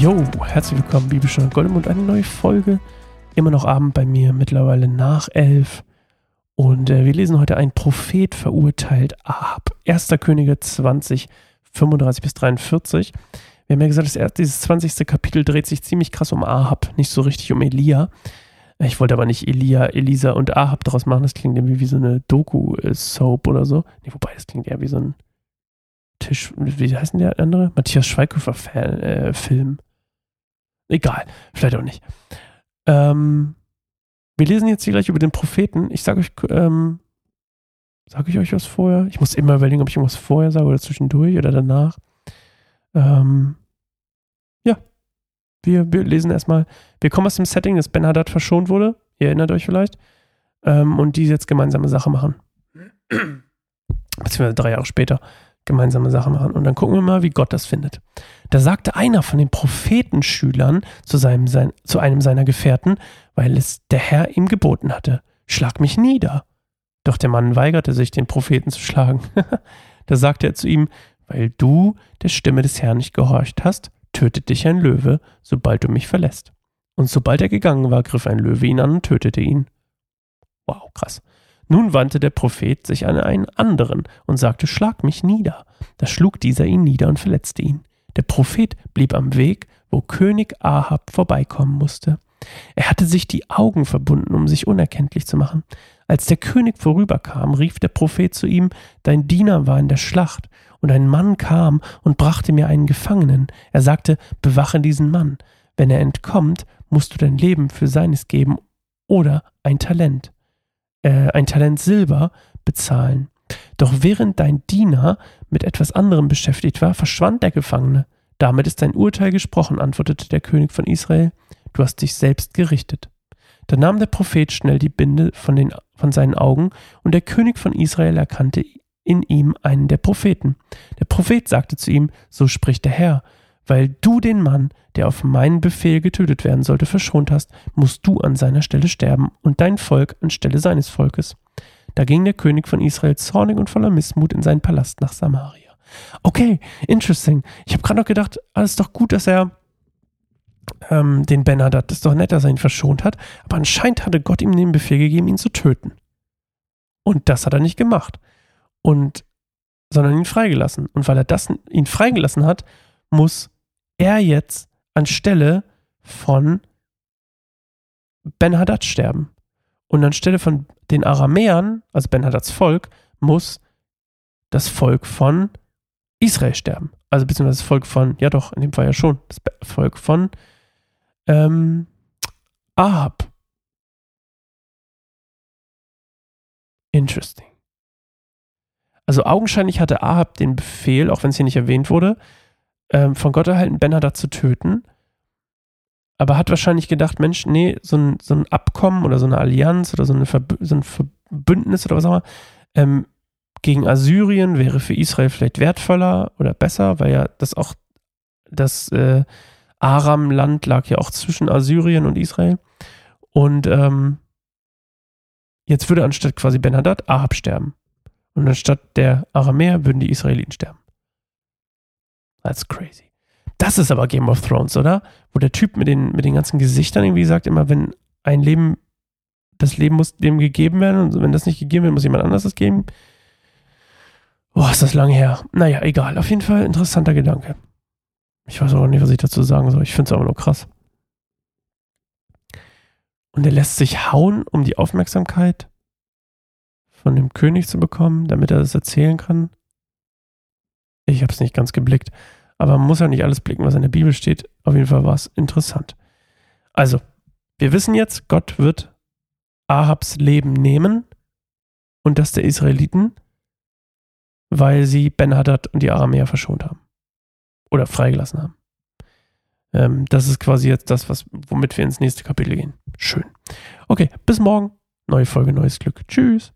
Yo, herzlich willkommen, Bibelstunde Goldemund, eine neue Folge. Immer noch Abend bei mir, mittlerweile nach elf. Und äh, wir lesen heute ein Prophet verurteilt Ahab. 1. Könige 20, 35 bis 43. Wir haben ja gesagt, das, dieses 20. Kapitel dreht sich ziemlich krass um Ahab, nicht so richtig um Elia. Ich wollte aber nicht Elia, Elisa und Ahab daraus machen. Das klingt irgendwie wie so eine Doku-Soap oder so. Nee, wobei, das klingt eher wie so ein Tisch. Wie heißt denn der andere? Matthias Schweighöfer-Film. Äh, Egal, vielleicht auch nicht. Ähm, wir lesen jetzt hier gleich über den Propheten. Ich sage euch, ähm, sage ich euch was vorher? Ich muss immer überlegen, ob ich irgendwas vorher sage oder zwischendurch oder danach. Ähm, ja, wir, wir lesen erstmal. Wir kommen aus dem Setting, dass Ben Haddad verschont wurde. Ihr erinnert euch vielleicht. Ähm, und die jetzt gemeinsame Sache machen. Beziehungsweise drei Jahre später gemeinsame Sache machen. Und dann gucken wir mal, wie Gott das findet. Da sagte einer von den Prophetenschülern zu, seinem, sein, zu einem seiner Gefährten, weil es der Herr ihm geboten hatte, schlag mich nieder. Doch der Mann weigerte sich, den Propheten zu schlagen. da sagte er zu ihm, weil du der Stimme des Herrn nicht gehorcht hast, tötet dich ein Löwe, sobald du mich verlässt. Und sobald er gegangen war, griff ein Löwe ihn an und tötete ihn. Wow, krass. Nun wandte der Prophet sich an einen anderen und sagte, Schlag mich nieder. Da schlug dieser ihn nieder und verletzte ihn. Der Prophet blieb am Weg, wo König Ahab vorbeikommen musste. Er hatte sich die Augen verbunden, um sich unerkenntlich zu machen. Als der König vorüberkam, rief der Prophet zu ihm, Dein Diener war in der Schlacht, und ein Mann kam und brachte mir einen Gefangenen. Er sagte, Bewache diesen Mann. Wenn er entkommt, musst du dein Leben für seines geben oder ein Talent äh, ein Talent Silber bezahlen. Doch während dein Diener mit etwas anderem beschäftigt war, verschwand der Gefangene. Damit ist dein Urteil gesprochen, antwortete der König von Israel. Du hast dich selbst gerichtet. Da nahm der Prophet schnell die Binde von, den, von seinen Augen, und der König von Israel erkannte in ihm einen der Propheten. Der Prophet sagte zu ihm, so spricht der Herr, weil du den Mann, der auf meinen Befehl getötet werden sollte, verschont hast, musst du an seiner Stelle sterben und dein Volk anstelle seines Volkes. Da ging der König von Israel zornig und voller Missmut in seinen Palast nach Samaria. Okay, interesting. Ich habe gerade noch gedacht, alles doch gut, dass er ähm, den Ben Hadad, das ist doch nett, dass er ihn verschont hat, aber anscheinend hatte Gott ihm den Befehl gegeben, ihn zu töten. Und das hat er nicht gemacht. Und, sondern ihn freigelassen. Und weil er das, ihn freigelassen hat, muss er jetzt anstelle von Ben Hadad sterben. Und anstelle von den Aramäern, also Ben Hadads Volk, muss das Volk von Israel sterben. Also beziehungsweise das Volk von, ja doch, in dem Fall ja schon, das Volk von ähm, Ahab. Interesting. Also augenscheinlich hatte Ahab den Befehl, auch wenn es hier nicht erwähnt wurde, ähm, von Gott erhalten, Ben Hadad zu töten. Aber hat wahrscheinlich gedacht, Mensch, nee, so ein, so ein Abkommen oder so eine Allianz oder so, eine Verbü so ein Verbündnis oder was auch immer ähm, gegen Assyrien wäre für Israel vielleicht wertvoller oder besser, weil ja das auch das äh, Aram-Land lag ja auch zwischen Assyrien und Israel. Und ähm, jetzt würde anstatt quasi Ben Hadad Ahab sterben. Und anstatt der Aramäer würden die Israeliten sterben. That's crazy. Das ist aber Game of Thrones, oder? Wo der Typ mit den, mit den ganzen Gesichtern irgendwie sagt, immer wenn ein Leben, das Leben muss dem gegeben werden und wenn das nicht gegeben wird, muss jemand anders das geben. Boah, ist das lange her. Naja, egal. Auf jeden Fall interessanter Gedanke. Ich weiß auch nicht, was ich dazu sagen soll. Ich finde es aber nur krass. Und er lässt sich hauen, um die Aufmerksamkeit von dem König zu bekommen, damit er das erzählen kann. Ich habe es nicht ganz geblickt. Aber man muss ja nicht alles blicken, was in der Bibel steht. Auf jeden Fall war es interessant. Also, wir wissen jetzt, Gott wird Ahabs Leben nehmen und das der Israeliten, weil sie Ben-Hadad und die Aramäer verschont haben. Oder freigelassen haben. Ähm, das ist quasi jetzt das, was, womit wir ins nächste Kapitel gehen. Schön. Okay, bis morgen. Neue Folge, neues Glück. Tschüss.